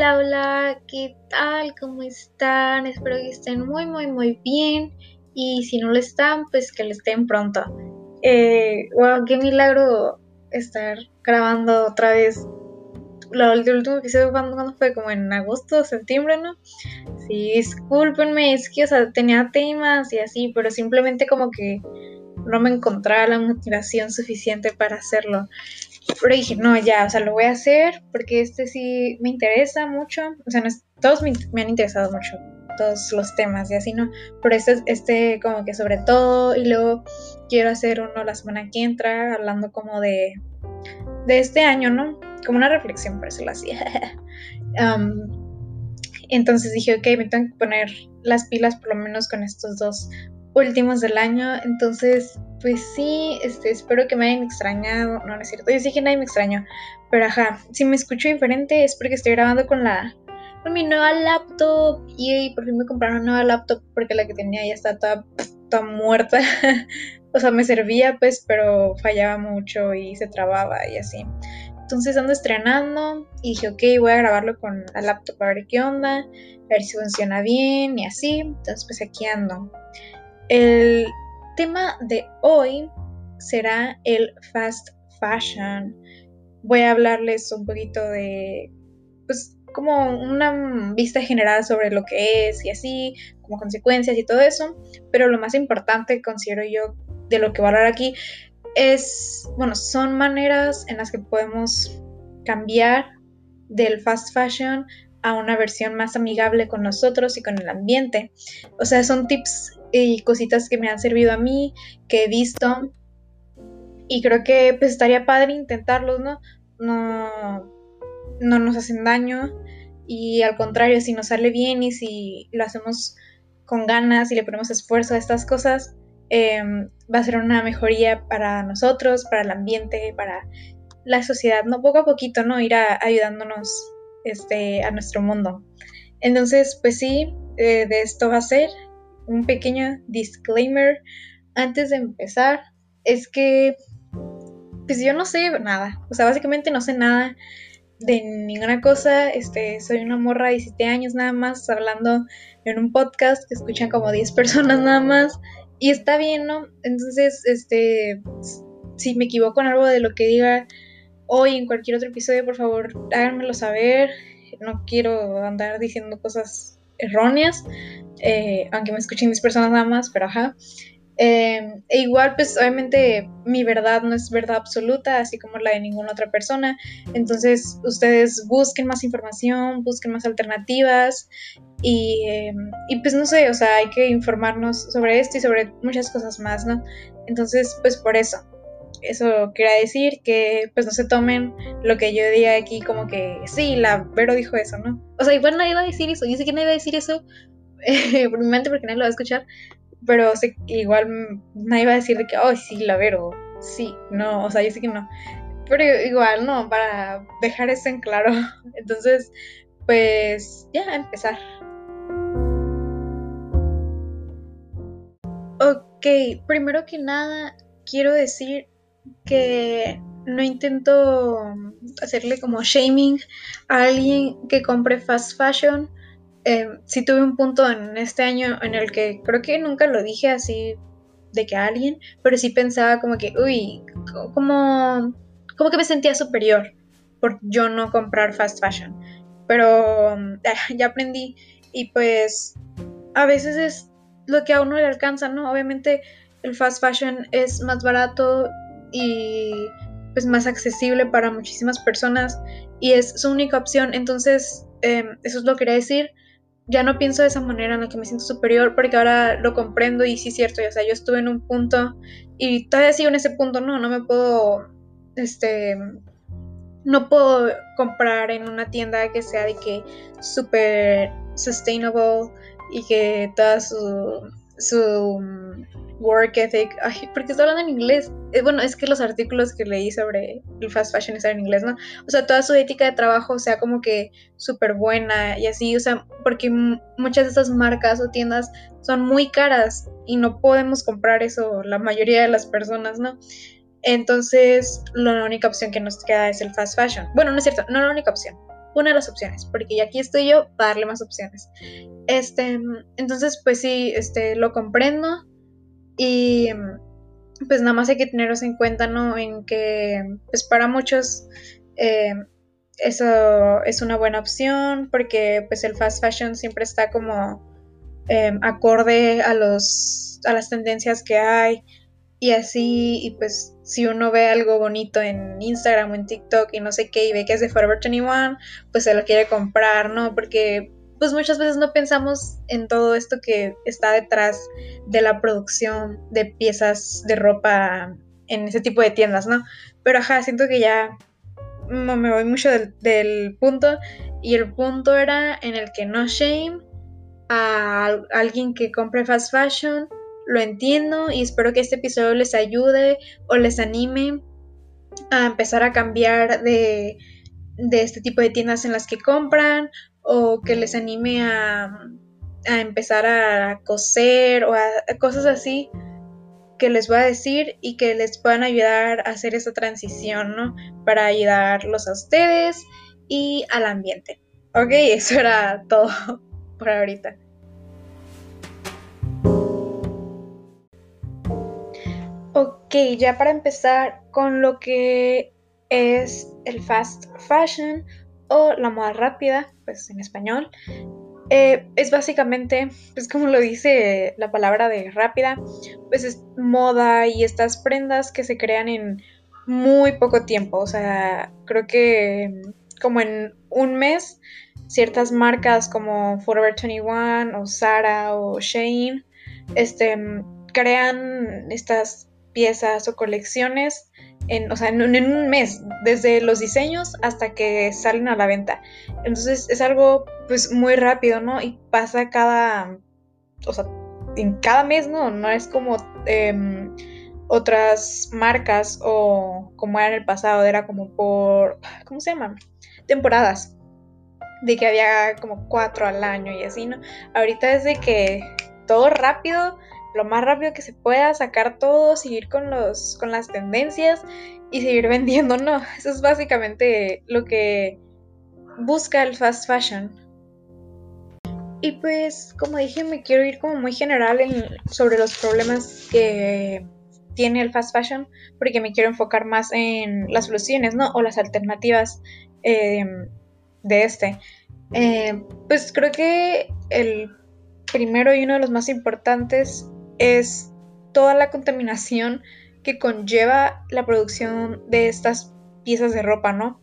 Hola, hola, ¿qué tal? ¿Cómo están? Espero que estén muy, muy, muy bien. Y si no lo están, pues que lo estén pronto. Eh, wow, qué milagro estar grabando otra vez. Lo, el último episodio, cuando, cuando fue? Como en agosto, septiembre, ¿no? Sí, discúlpenme, es que, o sea, tenía temas y así, pero simplemente como que no me encontraba la motivación suficiente para hacerlo. Pero dije, no, ya, o sea, lo voy a hacer porque este sí me interesa mucho. O sea, todos me, han interesado mucho, todos los temas y así, ¿no? Pero este, este como que sobre todo, y luego quiero hacer uno la semana que entra, hablando como de, de este año, ¿no? Como una reflexión, por eso lo hacía. entonces dije, ok, me tengo que poner las pilas por lo menos con estos dos últimos del año. Entonces, pues sí, este, espero que me hayan extrañado. No, no es cierto. Yo sí que nadie me extrañó. Pero ajá, si me escucho diferente es porque estoy grabando con la con mi nueva laptop. Y por fin me compraron una nueva laptop porque la que tenía ya está toda, toda muerta. o sea, me servía pues, pero fallaba mucho y se trababa y así. Entonces ando estrenando y dije, ok, voy a grabarlo con la laptop a ver qué onda, a ver si funciona bien y así. Entonces pues aquí ando. El tema de hoy será el fast fashion. Voy a hablarles un poquito de, pues, como una vista general sobre lo que es y así, como consecuencias y todo eso. Pero lo más importante, considero yo, de lo que voy a hablar aquí es, bueno, son maneras en las que podemos cambiar del fast fashion a una versión más amigable con nosotros y con el ambiente. O sea, son tips y cositas que me han servido a mí, que he visto. Y creo que pues estaría padre intentarlos, ¿no? No, no nos hacen daño. Y al contrario, si nos sale bien y si lo hacemos con ganas y le ponemos esfuerzo a estas cosas, em, va a ser una mejoría para nosotros, para el ambiente, para la sociedad, ¿no? Poco a poquito, ¿no? Ir ayudándonos este, a nuestro mundo. Entonces, pues sí, eh, de esto va a ser un pequeño disclaimer antes de empezar. Es que, pues yo no sé nada. O sea, básicamente no sé nada de ninguna cosa. Este, soy una morra de 17 años nada más hablando en un podcast que escuchan como 10 personas nada más. Y está bien, ¿no? Entonces, este, si me equivoco en algo de lo que diga hoy en cualquier otro episodio, por favor, háganmelo saber. No quiero andar diciendo cosas erróneas, eh, aunque me escuchen 10 personas nada más, pero ajá. Em, e igual, pues obviamente mi verdad no es verdad absoluta, así como la de ninguna otra persona. Entonces, ustedes busquen más información, busquen más alternativas y, em, y, pues no sé, o sea, hay que informarnos sobre esto y sobre muchas cosas más, ¿no? Entonces, pues por eso eso quería decir que pues no se tomen lo que yo diga aquí como que sí, la Vero dijo eso, ¿no? O sea, igual nadie va a decir eso, yo sé que nadie va a decir eso por mi mente porque nadie lo va a escuchar, pero igual nadie va a decir de que, oh, sí, la Vero, sí, no, o sea, yo sé que no. Pero igual, no, para dejar eso en claro. Entonces, pues ya, empezar. Ok, primero que nada, quiero decir que no intento hacerle como shaming a alguien que compre fast fashion. Eh, sí tuve un punto en este año en el que creo que nunca lo dije así de que a alguien, pero sí pensaba como que, uy, como, como que me sentía superior por yo no comprar fast fashion. Pero eh, ya aprendí y pues a veces es lo que a uno le alcanza, ¿no? Obviamente el fast fashion es más barato y pues más accesible para muchísimas personas y es su única opción. Entonces, em, eso es lo que quería decir. Ya no pienso de esa manera en la que me siento superior porque ahora lo comprendo y sí es cierto, o sea, yo estuve en un punto y todavía sigo en ese punto, no, no me puedo, este, no puedo comprar en una tienda que sea de que súper sustainable y que toda su, su work ethic. Ay, porque estoy hablando en inglés. Eh, bueno, es que los artículos que leí sobre el fast fashion están en inglés, ¿no? O sea, toda su ética de trabajo sea como que súper buena y así, o sea, porque muchas de estas marcas o tiendas son muy caras y no podemos comprar eso la mayoría de las personas, ¿no? Entonces, la única opción que nos queda es el fast fashion. Bueno, no es cierto, no la única opción. una de las opciones, porque ya aquí estoy yo para darle más opciones. Este, entonces, pues sí, este, lo comprendo y pues nada más hay que teneros en cuenta, ¿no? En que, pues para muchos eh, eso es una buena opción porque pues el fast fashion siempre está como em, acorde a los a las tendencias que hay y así y pues si uno ve algo bonito en Instagram o en TikTok y no sé qué y ve que es de Forever 21 pues se lo quiere comprar no porque pues muchas veces no pensamos en todo esto que está detrás de la producción de piezas de ropa en ese tipo de tiendas no pero ajá siento que ya me voy mucho del, punto. Y el punto era en el que no shame a alguien que compre fast fashion. Lo entiendo y espero que este episodio les ayude o les anime a empezar a cambiar de, de este tipo de tiendas en las que compran o que les anime a, a empezar a coser o a cosas así que les voy a decir y que les puedan ayudar a hacer esa transición, ¿no? Para ayudarlos a ustedes y al ambiente. Ok, eso era todo por ahorita. Ok, ya para empezar con lo que es el fast fashion o la moda rápida, pues en español. Eh, es básicamente, pues como lo dice la palabra de rápida, pues es moda y estas prendas que se crean en muy poco tiempo. O sea, creo que como en un mes, ciertas marcas como Forever 21 o Zara o Shane, este, crean estas piezas o colecciones en, o sea, en, un mes, desde los diseños hasta que salen a la venta. Entonces es algo pues muy rápido, ¿no? Y pasa cada, o sea, en cada mes, ¿no? No es como em, otras marcas o como era en el pasado, era como por, ¿cómo se llaman? Temporadas. De que había como cuatro al año y así, ¿no? Ahorita es de que todo rápido lo más rápido que se pueda, sacar todo, seguir con, los, con las tendencias y seguir vendiendo, no. Eso es básicamente lo que busca el fast fashion. Y pues, como dije, me quiero ir como muy general sobre los problemas que tiene el fast fashion, porque me quiero enfocar más en las soluciones, ¿no? O las alternativas eh, de este. Eh, pues creo que el primero y uno de los más importantes es toda la contaminación que conlleva la producción de estas piezas de ropa, ¿no?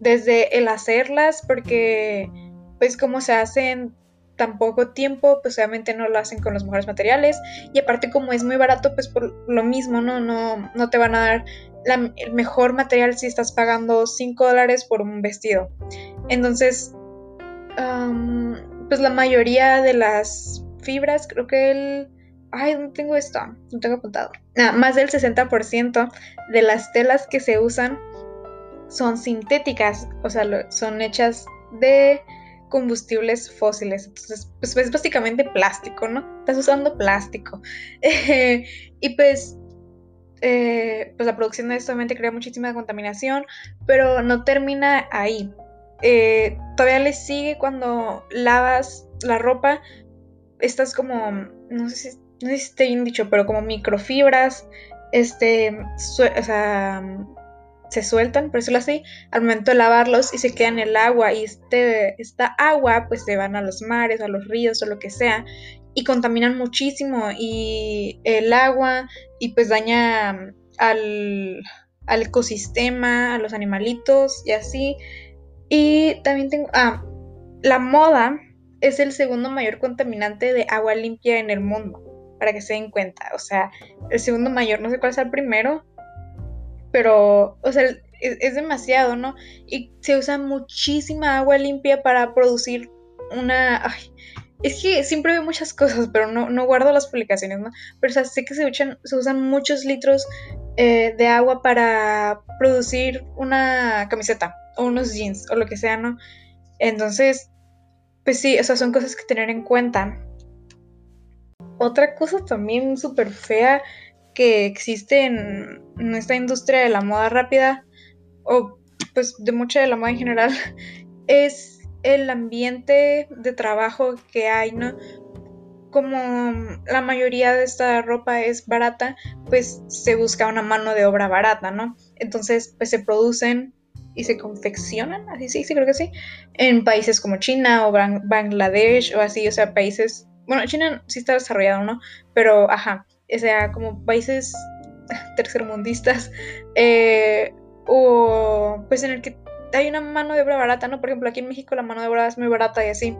Desde el hacerlas, porque pues como se hacen tan poco tiempo, pues obviamente no lo hacen con los mejores materiales y aparte como es muy barato, pues por lo mismo, ¿no? No, no te van a dar el mejor material si estás pagando 5 dólares por un vestido. Entonces, pues la mayoría de las fibras, creo que el Ay, no tengo esto, no tengo apuntado. más del 60% de las telas que se usan son sintéticas, o sea, son hechas de combustibles fósiles. Entonces, pues es básicamente plástico, ¿no? Estás usando plástico. y pues, eh, pues la producción de esto obviamente crea muchísima contaminación, pero no termina ahí. Eh, todavía le sigue cuando lavas la ropa, estás como, no sé si no sé si está bien dicho, pero como microfibras, este, o sea, se sueltan, por decirlo así, al momento de lavarlos y se quedan en el agua. Y este, esta agua pues se van a los mares, a los ríos o lo que sea y contaminan muchísimo. Y el agua y pues daña al, al ecosistema, a los animalitos y así. Y también tengo, ah, la moda es el segundo mayor contaminante de agua limpia en el mundo para que se den cuenta. O sea, el segundo mayor, no sé cuál es el primero, pero, o sea, es, demasiado, ¿no? Y se usa muchísima agua limpia para producir una... es que siempre veo muchas cosas, pero no, no guardo las publicaciones, ¿no? Pero o sé que se, se usan muchos litros eh, de agua para producir una camiseta o unos jeans o lo que sea, ¿no? Entonces, pues sí, o sea, son cosas que tener en cuenta. Otra cosa también súper fea que existe en, esta industria de la moda rápida, o pues de mucha de la moda en general, es el ambiente de trabajo que hay, ¿no? Como la mayoría de esta ropa es barata, pues se busca una mano de obra barata, ¿no? Entonces, pues se producen y se confeccionan, así sí, sí, creo que sí, en países como China o Bangladesh o así, o sea, países, bueno, China sí está desarrollado, ¿no? Pero, ajá, o sea, como países tercermundistas, eh, o pues en el que hay una mano de obra barata, ¿no? Por ejemplo, aquí en México la mano de obra es muy barata y así.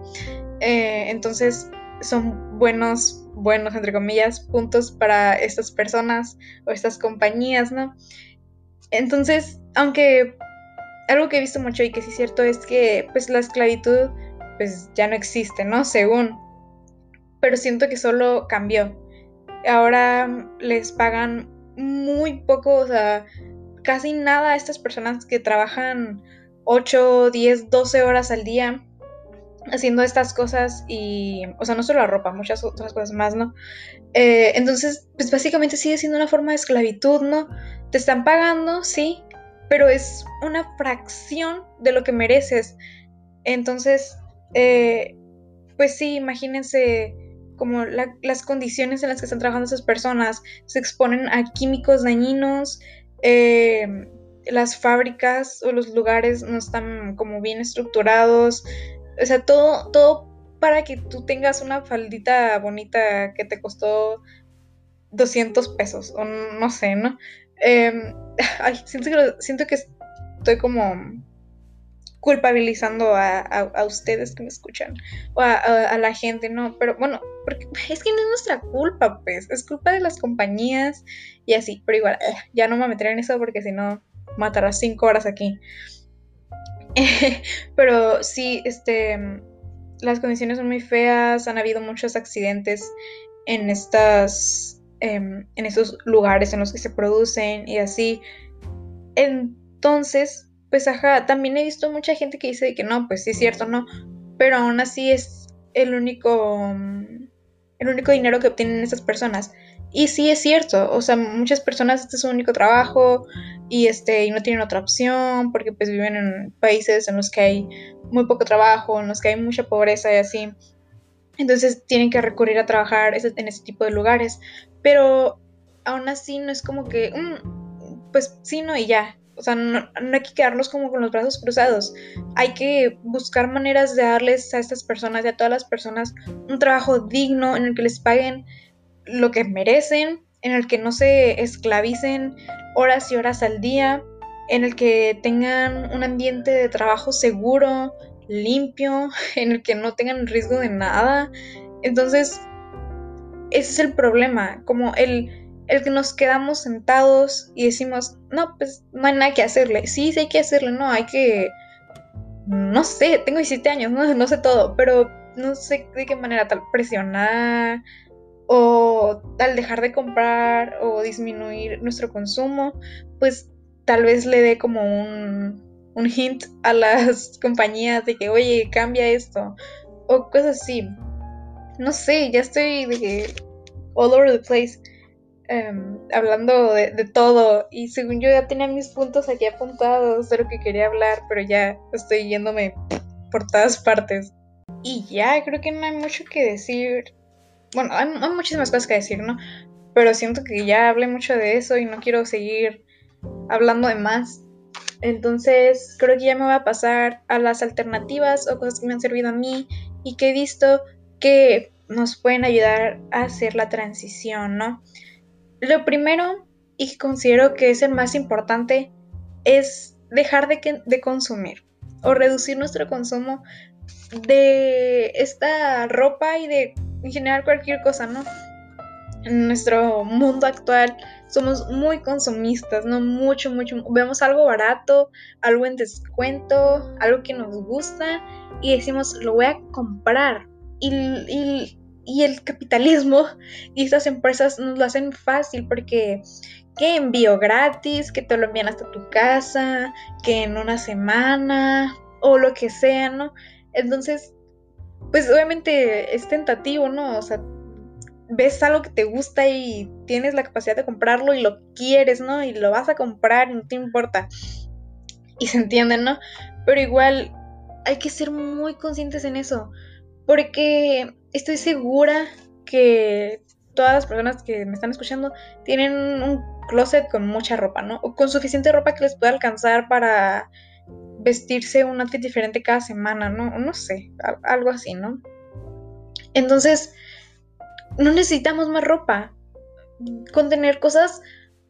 Eh, entonces son buenos, buenos, entre comillas, puntos para estas personas o estas compañías, ¿no? Entonces, aunque algo que he visto mucho y que sí es cierto es que pues la esclavitud pues ya no existe, ¿no? Según. Pero siento que solo cambió. Ahora les pagan muy poco, o sea, casi nada a estas personas que trabajan 8, 10, 12 horas al día haciendo estas cosas y, o sea, no solo la ropa, muchas otras cosas más, ¿no? Eh, entonces, pues básicamente sigue siendo una forma de esclavitud, ¿no? Te están pagando, sí, pero es una fracción de lo que mereces. Entonces, eh, pues sí, imagínense como las condiciones en las que están trabajando esas personas, se exponen a químicos dañinos, eh, las fábricas o los lugares no están como bien estructurados, o sea, todo, todo para que tú tengas una faldita bonita que te costó 200 pesos, o no sé, ¿no? Em, siento que, siento que estoy como culpabilizando a, ustedes que me escuchan o a, la gente, no, pero bueno, porque es que no es nuestra culpa, pues, es culpa de las compañías y así, pero igual, eh, ya no me meteré en eso porque si no, matarás cinco horas aquí. pero sí, este, las condiciones son muy feas, han habido muchos accidentes en estas, em, en estos lugares en los que se producen y así. Entonces, pues ajá, también he visto mucha gente que dice que no, pues sí es cierto, no, pero aún así es el único, el único dinero que obtienen esas personas. Y sí es cierto, o sea, muchas personas este es su único trabajo y este y no tienen otra opción porque pues viven en países en los que hay muy poco trabajo, en los que hay mucha pobreza y así. Entonces tienen que recurrir a trabajar en ese tipo de lugares, pero aún así no es como que mm, pues sí no y ya, o sea, no, hay que quedarnos como con los brazos cruzados. Hay que buscar maneras de darles a estas personas y a todas las personas un trabajo digno en el que les paguen lo que merecen, en el que no se esclavicen horas y horas al día, en el que tengan un ambiente de trabajo seguro, limpio, en el que no tengan riesgo de nada. Entonces, ese es el problema, como el el que nos quedamos sentados y decimos, no, pues no hay nada que hacerle. Sí, sí hay que hacerle, no, hay que, no sé, tengo 17 años, no, sé todo, pero no sé de qué manera tal presionar o tal dejar de comprar o disminuir nuestro consumo, pues tal vez le dé como un, un hint a las compañías de que, oye, cambia esto o cosas así. No sé, ya estoy de all over the place. Em, hablando de, todo y según yo ya tenía mis puntos aquí apuntados de lo que quería hablar, pero ya estoy yéndome por todas partes. Y ya, creo que no hay mucho que decir. Bueno, hay, muchísimas cosas que decir, ¿no? Pero siento que ya hablé mucho de eso y no quiero seguir hablando de más. Entonces, creo que ya me voy a pasar a las alternativas o cosas que me han servido a mí y que he visto que nos pueden ayudar a hacer la transición, ¿no? Lo primero, y que considero que es el más importante, es dejar de, de consumir o reducir nuestro consumo de esta ropa y de en general cualquier cosa, ¿no? En nuestro mundo actual somos muy consumistas, ¿no? Mucho, mucho. Vemos algo barato, algo en descuento, algo que nos gusta y decimos, lo voy a comprar. Y y el capitalismo y estas empresas nos lo hacen fácil porque que envío gratis, que te lo envían hasta tu casa, que en una semana o lo que sea, ¿no? Entonces, pues obviamente es tentativo, ¿no? O sea, ves algo que te gusta y tienes la capacidad de comprarlo y lo quieres, ¿no? Y lo vas a comprar y no te importa. Y se entiende, ¿no? Pero igual hay que ser muy conscientes en eso, porque estoy segura que todas las personas que me están escuchando tienen un closet con mucha ropa, ¿no? O con suficiente ropa que les pueda alcanzar para vestirse un outfit diferente cada semana, ¿no? No sé, algo así, ¿no? Entonces, no necesitamos más ropa. Con tener cosas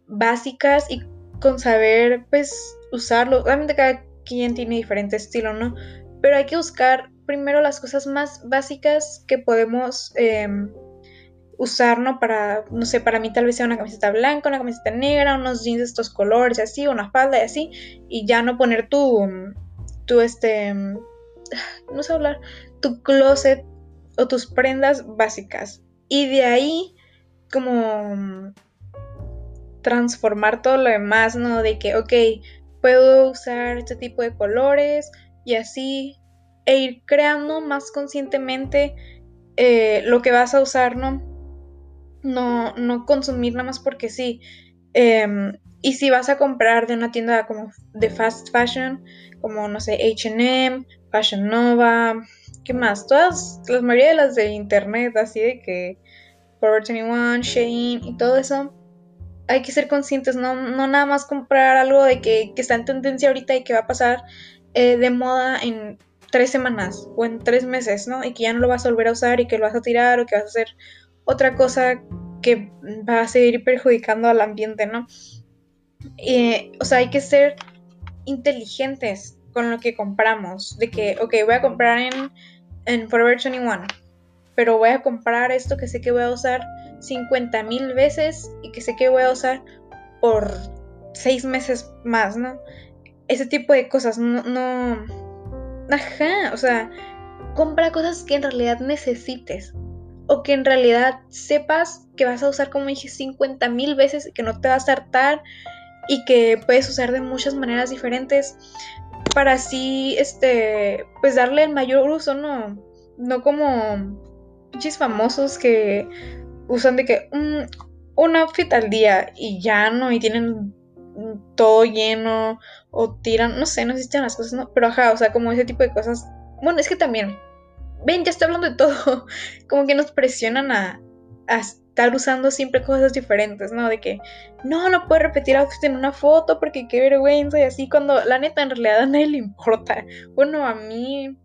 básicas y con saber, pues, usarlo. Obviamente cada quien tiene diferente estilo, ¿no? Pero hay que buscar primero las cosas más básicas que podemos em, usar, ¿no? Para, no sé, para mí tal vez sea una camiseta blanca, una camiseta negra, unos jeans de estos colores y así, una falda y así, y ya no poner tu, tu, este, no sé hablar, tu closet o tus prendas básicas. Y de ahí, como transformar todo lo demás, ¿no? De que, ok, puedo usar este tipo de colores y así, e ir creando más conscientemente eh, lo que vas a usar, ¿no? No, consumir nada más porque sí. Em, y si vas a comprar de una tienda como de fast fashion, como no sé, HM, Fashion Nova, ¿qué más? Todas, la mayoría de las de internet, así de que Forever 21, Shane y todo eso, hay que ser conscientes, no, no nada más comprar algo de que, está en tendencia ahorita y que va a pasar eh, de moda en tres semanas o en tres meses, ¿no? Y que ya no lo vas a volver a usar y que lo vas a tirar o que vas a hacer otra cosa que va a seguir perjudicando al ambiente, ¿no? o sea, hay que ser inteligentes con lo que compramos. De que, ok, voy a comprar en, en Forever 21, pero voy a comprar esto que sé que voy a usar 50 mil veces y que sé que voy a usar por seis meses más, ¿no? Ese tipo de cosas, no, no... O sea, compra cosas que en realidad necesites o que en realidad sepas que vas a usar, como dije, 50 mil veces y que no te vas a hartar y que puedes usar de muchas maneras diferentes para así, este, pues darle el mayor uso, ¿no? No como pinches famosos que usan de que un, un outfit al día y ya, ¿no? Y tienen todo lleno o tiran, no sé, no existen las cosas, ¿no? Pero ajá, o sea, como ese tipo de cosas. Bueno, es que también, ven, ya estoy hablando de todo, como que nos presionan a, estar usando siempre cosas diferentes, ¿no? De que no, no puedes repetir outfit en una foto porque qué vergüenza y así, cuando la neta en realidad a nadie le importa. Bueno, a mí,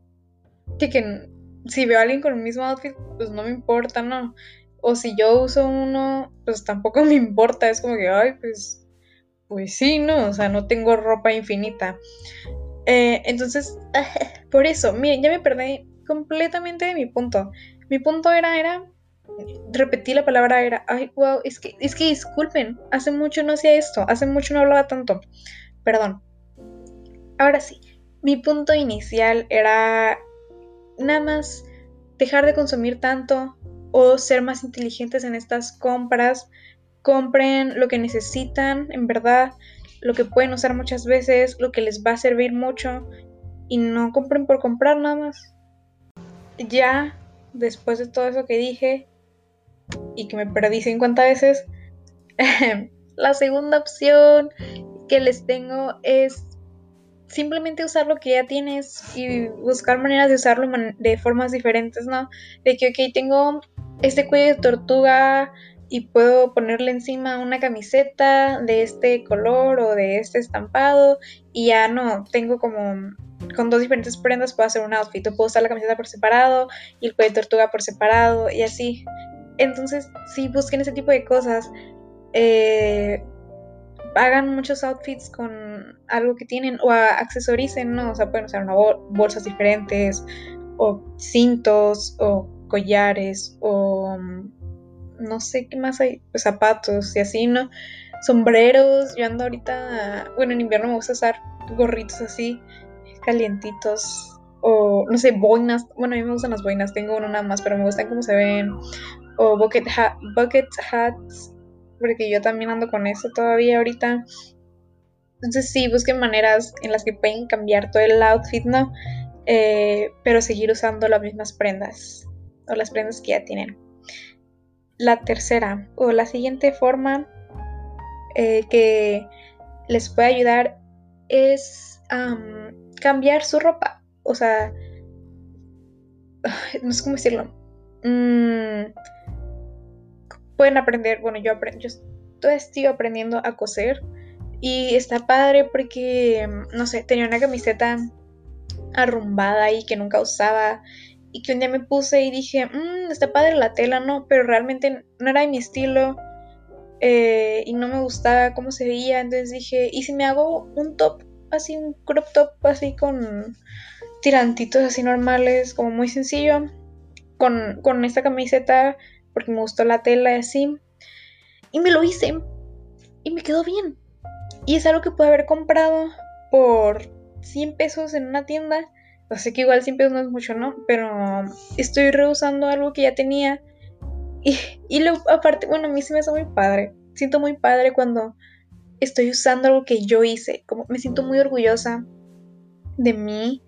que si veo a alguien con el mismo outfit, pues no me importa, ¿no? O si yo uso uno, pues tampoco me importa, es como que, ay, pues, pues sí, ¿no? O sea, no tengo ropa infinita. Eh, entonces, por eso, miren, ya me perdí completamente de mi punto. Mi punto era, era repetí la palabra era, ay, wow, es que, es que disculpen, hace mucho no hacía esto, hace mucho no hablaba tanto, perdón. Ahora sí, mi punto inicial era nada más dejar de consumir tanto o ser más inteligentes en estas compras, compren lo que necesitan, en verdad, lo que pueden usar muchas veces, lo que les va a servir mucho y no compren por comprar nada más. Ya, después de todo eso que dije, y que me perdí 50 veces, la segunda opción que les tengo es simplemente usar lo que ya tienes y buscar maneras de usarlo de formas diferentes, ¿no? De que, ok, tengo este cuello de tortuga y puedo ponerle encima una camiseta de este color o de este estampado y ya no, tengo como con dos diferentes prendas puedo hacer un outfit, o puedo usar la camiseta por separado y el cuello de tortuga por separado y así. Entonces, si busquen ese tipo de cosas. Eh, hagan muchos outfits con algo que tienen o accesoricen, ¿no? O sea, pueden usar una bolsas diferentes o cintos o collares o no sé qué más hay, pues, zapatos y así, ¿no? Sombreros, yo ando ahorita, bueno, en invierno me gusta usar gorritos así, calientitos o no sé, boinas, bueno, a mí me gustan las boinas, tengo uno nada más, pero me gustan cómo se ven o bucket, bucket hats, porque yo también ando con eso todavía ahorita. Entonces sí, busquen maneras en las que pueden cambiar todo el outfit, ¿no? Eh, pero seguir usando las mismas prendas o las prendas que ya tienen. La tercera o la siguiente forma eh, que les puede ayudar es cambiar su ropa o sea, no sé cómo decirlo. Mm, pueden aprender, bueno, yo, aprendo, yo estoy aprendiendo a coser y está padre porque, no sé, tenía una camiseta arrumbada y que nunca usaba y que un día me puse y dije, mmm, está padre la tela, ¿no? Pero realmente no era de mi estilo eh, y no me gustaba cómo se veía, entonces dije, ¿y si me hago un top, así, un crop top, así con tirantitos así normales, como muy sencillo, con, con esta camiseta, porque me gustó la tela así, y me lo hice y me quedó bien. Y es algo que pude haber comprado por 100 pesos en una tienda. Sé que igual 100 pesos no es mucho, ¿no? Pero estoy reusando algo que ya tenía. Y, y lo, aparte, bueno, a mí se me hace muy padre. Siento muy padre cuando estoy usando algo que yo hice. Como me siento muy orgullosa de mí.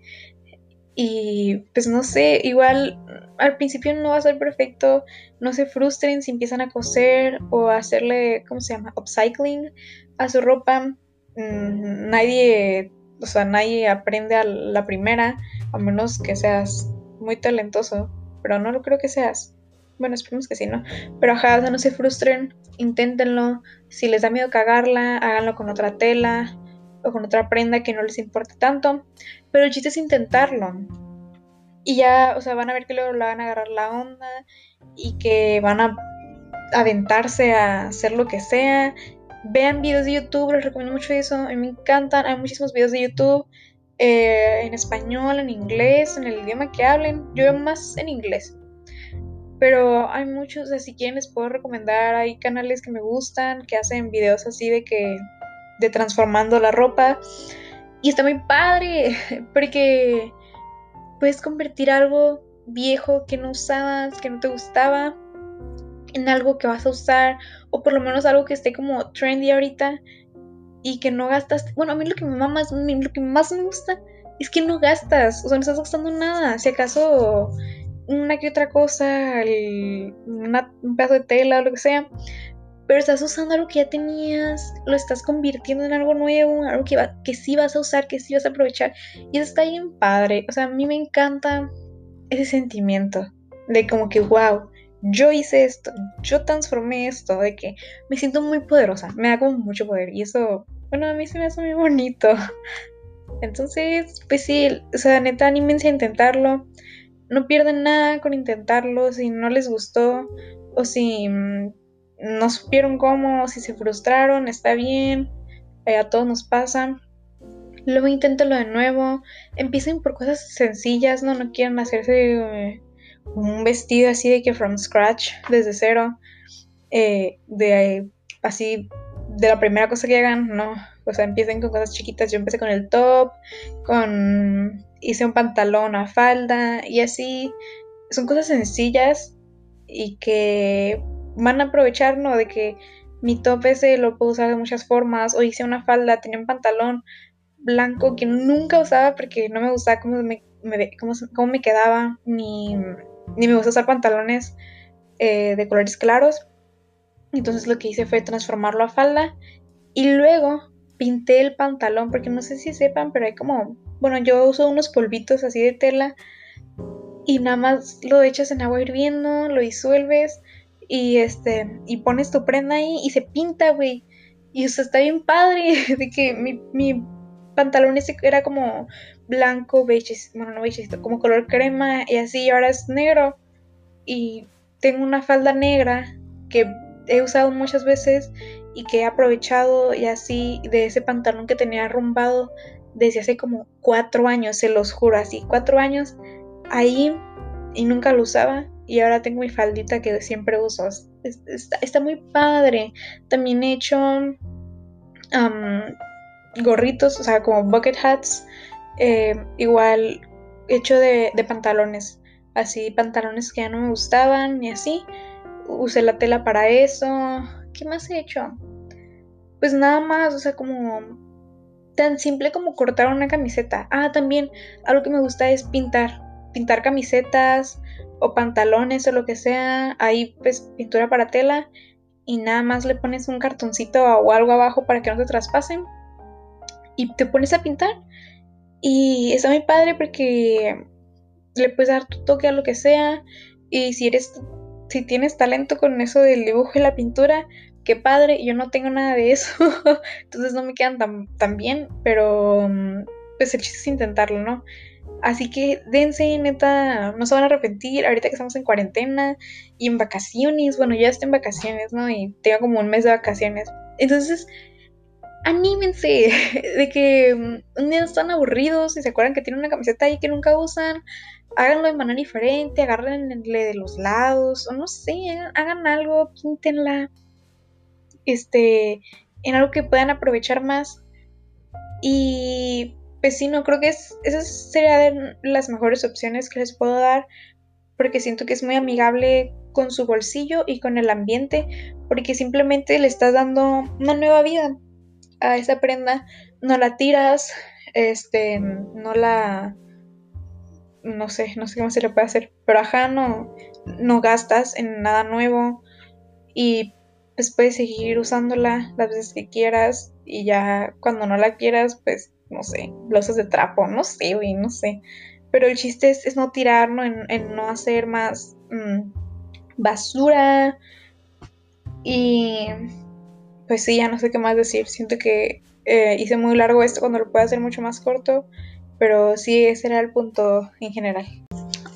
Y pues no sé, igual al principio no va a ser perfecto. No se frustren si empiezan a coser o a hacerle, ¿cómo se llama? Upcycling a su ropa. Mm, nadie, o sea, nadie aprende a la primera, a menos que seas muy talentoso, pero no lo creo que seas. Bueno, esperemos que sí, ¿no? Pero ajá, no se frustren, inténtenlo. Si les da miedo cagarla, háganlo con otra tela o con otra prenda que no les importe tanto. Pero el chiste es intentarlo. Y ya, o sea, van a ver que luego la van a agarrar la onda y que van a aventarse a hacer lo que sea Vean videos de YouTube, les recomiendo mucho eso. A mí me encantan. Hay muchísimos videos de YouTube eh, en español, en inglés, en el idioma que hablen. Yo veo más en inglés. Pero hay muchos, si quieren les puedo recomendar. Hay canales que me gustan, que hacen videos así de que. de transformando la ropa. Y está muy padre. Porque puedes convertir algo viejo que no usabas, que no te gustaba en algo que vas a usar o por lo menos algo que esté como trendy ahorita y que no gastas. Bueno, a mí lo que me más, lo que más me gusta es que no gastas, o sea, no estás gastando nada. Si acaso una que otra cosa, un pedazo de tela o lo que sea, pero estás usando algo que ya tenías, lo estás convirtiendo en algo nuevo, algo que, va, que sí vas a usar, que sí vas a aprovechar. Y eso está bien padre. O sea, a mí me encanta ese sentimiento de como que, wow, yo hice esto, yo transformé esto, de que me siento muy poderosa, me da como mucho poder y eso, bueno, a mí se me hace muy bonito. Entonces, pues sí, o sea, neta, anímense a intentarlo. No pierden nada con intentarlo. Si no les gustó o si mm, no supieron cómo, si se frustraron, está bien. Eh, a todos nos pasa. Luego inténtalo de nuevo. Empiecen por cosas sencillas, no, no quieran hacerse eh, un vestido así de que from scratch, desde cero, eh, de así, de la primera cosa que hagan, no, o sea, empiecen con cosas chiquitas, yo empecé con el top, con, hice un pantalón, a falda, y así, son cosas sencillas y que van a aprovechar, ¿no? De que mi top ese lo puedo usar de muchas formas, o hice una falda, tenía un pantalón blanco que nunca usaba porque no me gustaba cómo me, cómo, cómo me quedaba, ni ni me gusta usar pantalones eh, de colores claros. Entonces lo que hice fue transformarlo a falda y luego pinté el pantalón porque no sé si sepan, pero hay como, bueno, yo uso unos polvitos así de tela y nada más lo echas en agua hirviendo, lo disuelves y este y pones tu prenda ahí y se pinta, güey. Y eso está bien padre de que mi, mi pantalón ese era como blanco, beige, bueno, no beige, como color crema y así, ahora es negro. Y tengo una falda negra que he usado muchas veces y que he aprovechado y así de ese pantalón que tenía arrumbado desde hace como cuatro años, se los juro, así, cuatro años ahí y nunca lo usaba y ahora tengo mi faldita que siempre uso. Está, muy padre. También he hecho gorritos, o sea, como bucket hats eh, igual hecho de, pantalones, así pantalones que ya no me gustaban y así. Usé la tela para eso. ¿Qué más he hecho? Pues nada más, o sea, como tan simple como cortar una camiseta. Ah, también algo que me gusta es pintar. Pintar camisetas o pantalones o lo que sea. Ahí pues pintura para tela y nada más le pones un cartoncito o algo abajo para que no te traspasen. Y te pones a pintar Y está muy padre porque le puedes dar tu toque a lo que sea. Y si eres, si tienes talento con eso del dibujo y la pintura, qué padre. Yo no tengo nada de eso. Entonces no me quedan tan, tan bien. Pero mm, pues el chiste es intentarlo, ¿no? Así que dense, neta, no se van a arrepentir ahorita que estamos en cuarentena y en vacaciones. Bueno, ya estoy en vacaciones, ¿no? Y tengo como un mes de vacaciones. Entonces, anímense de que mm, un día están aburridos y se acuerdan que tienen una camiseta ahí que nunca usan. Háganlo de manera diferente, agárrenle de los lados, o no sé, hagan algo, píntenla. Este, en algo que puedan aprovechar más. Y pues sí, no creo que es, esas serían las mejores opciones que les puedo dar porque siento que es muy amigable con su bolsillo y con el ambiente porque simplemente le estás dando una nueva vida a esa prenda, no la tiras, este, no la, no sé, no sé cómo se le puede hacer, pero ajá, no, no gastas en nada nuevo y pues puedes seguir usándola las veces que quieras y ya cuando no la quieras, pues no sé, blosas de trapo, no sé, güey, no sé. Pero el chiste es, no tirar, En, no hacer más mm, basura. Y pues sí, ya no sé qué más decir. Siento que eh, hice muy largo esto cuando lo puedo hacer mucho más corto. Pero sí, ese era el punto en general.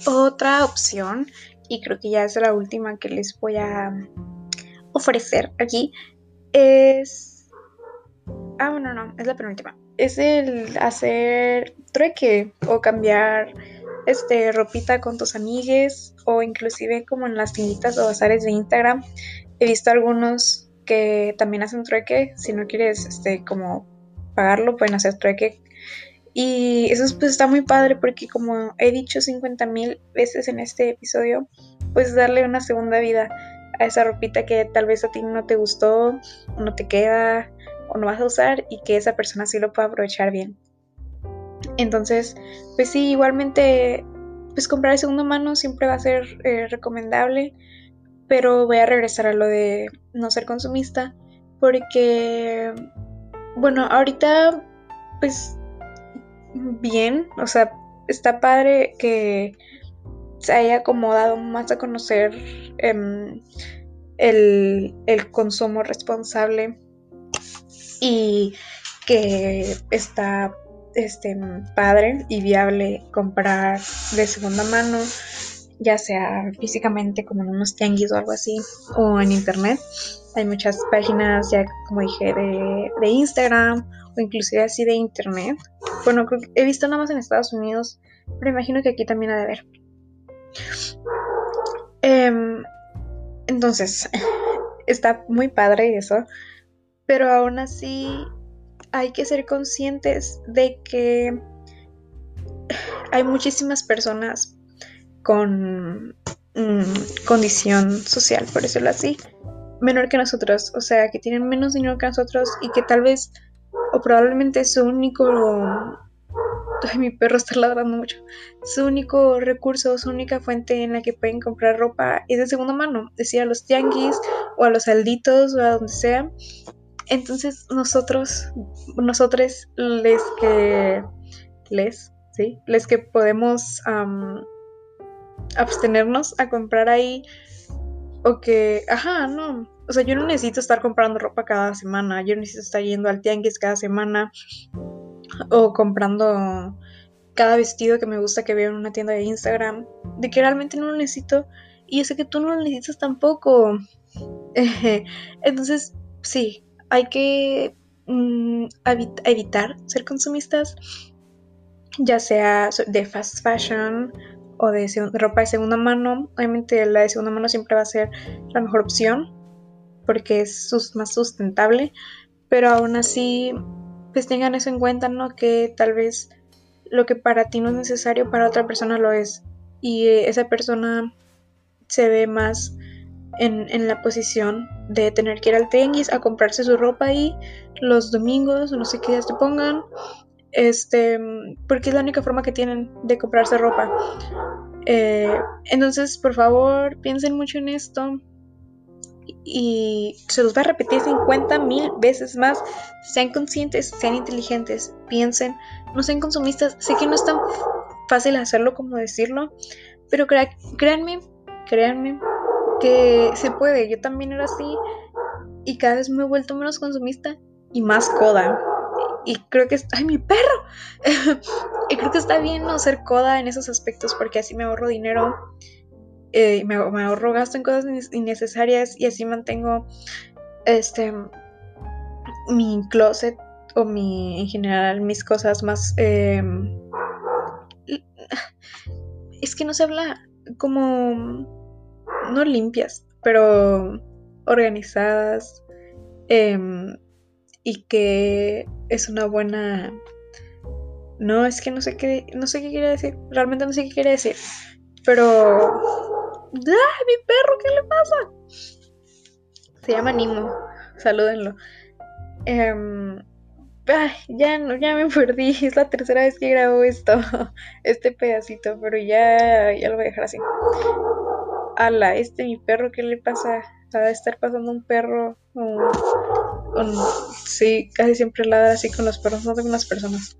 Otra opción, y creo que ya es la última que les voy a ofrecer aquí, es... Ah, bueno, no, es la penúltima es el hacer trueque o cambiar este ropita con tus amigues o inclusive como en las tienditas o bazares de Instagram. He visto algunos que también hacen trueque, si no quieres este como pagarlo pueden hacer trueque. Y eso pues está muy padre porque como he dicho 50 mil veces en este episodio, pues darle una segunda vida a esa ropita que tal vez a ti no te gustó, o no te queda, o no vas a usar y que esa persona sí lo pueda aprovechar bien. Entonces, pues sí, igualmente, pues comprar de segunda mano siempre va a ser eh, recomendable, pero voy a regresar a lo de no ser consumista, porque, bueno, ahorita, pues, bien, o sea, está padre que se haya acomodado más a conocer em, el, el consumo responsable y que está este, padre y viable comprar de segunda mano, ya sea físicamente como en unos tianguis o algo así, o en internet. Hay muchas páginas, ya como dije, de, de Instagram o inclusive así de internet. Bueno, he visto nada más en Estados Unidos, pero imagino que aquí también ha de haber. Em, entonces, está muy padre eso pero aún así hay que ser conscientes de que hay muchísimas personas con mm, condición social, por decirlo así, menor que nosotros, o sea, que tienen menos dinero que nosotros y que tal vez o probablemente su único Ay, mi perro está ladrando mucho. Su único recurso, su única fuente en la que pueden comprar ropa es de segunda mano, decía a los tianguis o a los salditos o a donde sea. Entonces nosotros, nosotros les que, les, sí, les que podemos abstenernos a comprar ahí o que, ajá, no, o sea, yo no necesito estar comprando ropa cada semana, yo necesito estar yendo al tianguis cada semana o comprando cada vestido que me gusta que veo en una tienda de Instagram, de que realmente no lo necesito y yo sé que tú no lo necesitas tampoco. Entonces, sí, hay que mm, evitar ser consumistas, ya sea de fast fashion o de ropa de segunda mano. Obviamente la de segunda mano siempre va a ser la mejor opción porque es más sustentable, pero aún así pues tengan eso en cuenta, ¿no? Que tal vez lo que para ti no es necesario, para otra persona lo es. Y esa persona se ve más en, la posición de tener que ir al tenis a comprarse su ropa ahí los domingos no sé qué días te pongan. Este, porque es la única forma que tienen de comprarse ropa. Eh, entonces, por favor, piensen mucho en esto. y se los va a repetir 50 mil veces más. Sean conscientes, sean inteligentes, piensen, no sean consumistas. Sé que no es tan fácil hacerlo como decirlo, pero créanme, créanme que se puede. Yo también era así y cada vez me he vuelto menos consumista y más coda. Y creo que... ¡Ay, mi perro! y creo que está bien no ser coda en esos aspectos porque así me ahorro dinero eh, me, ahorro gasto en cosas innecesarias y así mantengo este mi closet o mi en general mis cosas más em, es que no se habla como no limpias pero organizadas em, y que es una buena no es que no sé qué no sé qué quiere decir realmente no sé qué quiere decir pero ¡Ah, mi perro! ¿Qué le pasa? Se llama Nimo. Salúdenlo. Em, ay, ya, no, ya me perdí. Es la tercera vez que grabo esto. Este pedacito. Pero ya, ya lo voy a dejar así. Ala, este mi perro, ¿qué le pasa? A estar pasando un perro. Sí, casi siempre ladra así con los perros, no con las personas.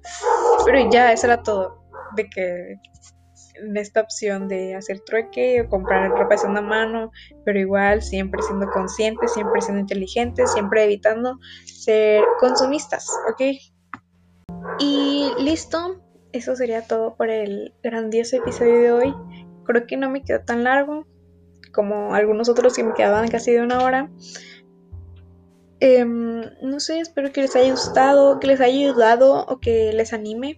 Pero ya, eso era todo. De que en esta opción de hacer trueque o comprar ropa de segunda mano, pero igual siempre siendo conscientes, siempre siendo inteligentes, siempre evitando ser consumistas, ¿ok? Y listo, eso sería todo por el grandioso episodio de hoy. Creo que no me quedó tan largo como algunos otros que me quedaban casi de una hora. Em, no sé, espero que les haya gustado, que les haya ayudado o que les anime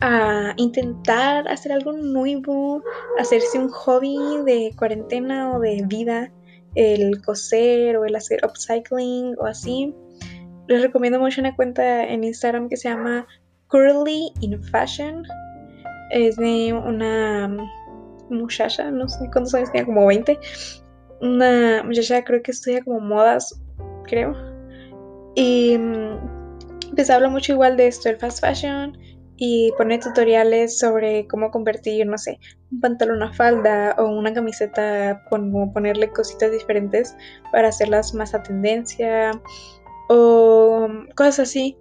a intentar hacer algo nuevo, hacerse un hobby de cuarentena o de vida, el coser o el hacer upcycling o así. Les recomiendo mucho una cuenta en Instagram que se llama Curly in Fashion. Es de una muchacha, no sé cuántos años tiene, como 20. Una muchacha creo que estudia como modas, creo. Y mm, pues habla mucho igual de esto, el fast fashion y pone tutoriales sobre cómo convertir, no sé, un pantalón a falda o una camiseta, como ponerle cositas diferentes para hacerlas más a tendencia o cosas así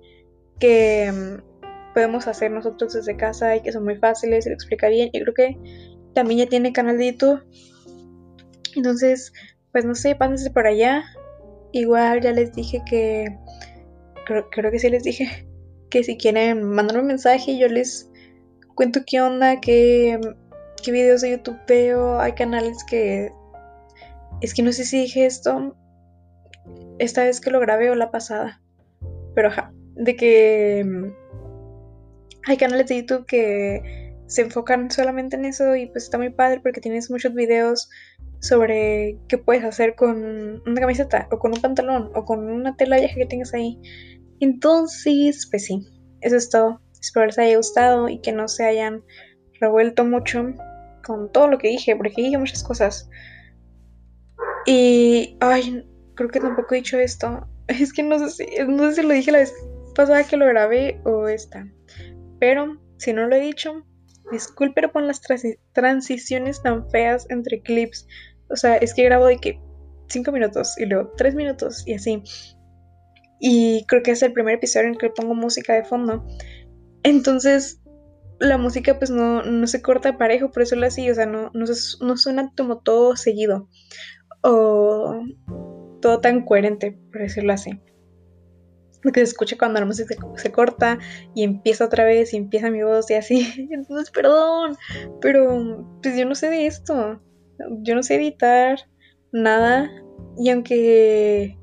que mm, podemos hacer nosotros desde casa y que son muy fáciles y lo explica bien. Y creo que también ya tiene canal de YouTube. Entonces, pues no sé, pásense por allá. Igual ya les dije que creo, que sí les dije que si quieren mandarme un mensaje, yo les cuento qué onda, qué, qué videos de YouTube veo. Hay canales que. Es que no sé si dije esto esta vez que lo grabé o la pasada. Pero ajá. De que mm, hay canales de YouTube que se enfocan solamente en eso y pues está muy padre porque tienes muchos videos sobre qué puedes hacer con una camiseta o con un pantalón o con una tela vieja que tengas ahí. Entonces, pues sí, eso es todo. Espero les haya gustado y que no se hayan revuelto mucho con todo lo que dije, porque dije muchas cosas. Y, ay, creo que tampoco he dicho esto. Es que no sé si, no sé si lo dije la vez pasada que lo grabé o esta. Pero, si no lo he dicho, disculpen por las transiciones tan feas entre clips. O sea, es que grabo de que 5 minutos y luego 3 minutos y así. Y creo que es el primer episodio en que pongo música de fondo. Entonces, la música pues no, no se corta parejo, por eso lo así, o sea, no, no, no suena como todo seguido. O todo tan coherente, por decirlo así. Lo que se escucha cuando la música se, corta y empieza otra vez y empieza mi voz y así. Entonces, perdón, pero pues yo no sé de esto. Yo no sé editar nada. Y aunque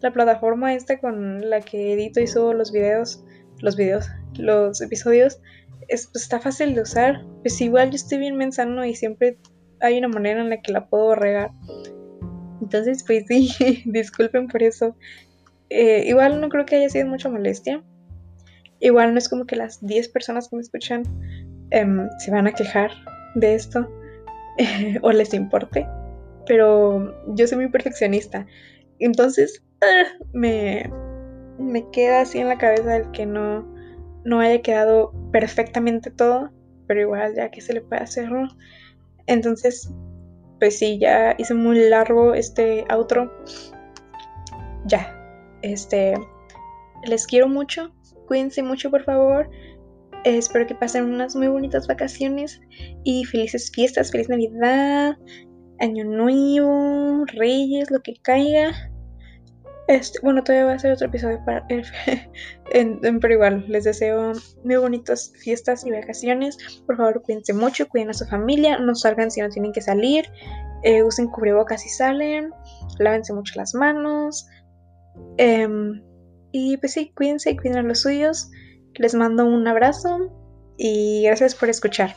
la plataforma esta con la que edito y subo los videos, los videos, los episodios, es, pues, está fácil de usar. Pues igual yo estoy bien mensano y siempre hay una manera en la que la puedo regar. Entonces, pues sí, disculpen por eso. Eh, igual no creo que haya sido mucha molestia. Igual no es como que las 10 personas que me escuchan em, se van a quejar de esto o les importe. Pero yo soy muy perfeccionista. Entonces, me, me queda así en la cabeza el que no, no haya quedado perfectamente todo, pero igual ya que se le puede hacer, Entonces, pues sí, ya hice muy largo este outro. Ya, este, les quiero mucho, cuídense mucho por favor. espero que pasen unas muy bonitas vacaciones y felices fiestas, feliz Navidad, Año Nuevo, Reyes, lo que caiga. Este, bueno, todavía voy a hacer otro episodio para pero igual, les deseo muy bonitas fiestas y vacaciones. Por favor, cuídense mucho, cuiden a su familia, no salgan si no tienen que salir, eh, usen cubrebocas si salen, lávense mucho las manos. Em, y pues sí, cuídense y cuiden a los suyos. Les mando un abrazo y gracias por escuchar.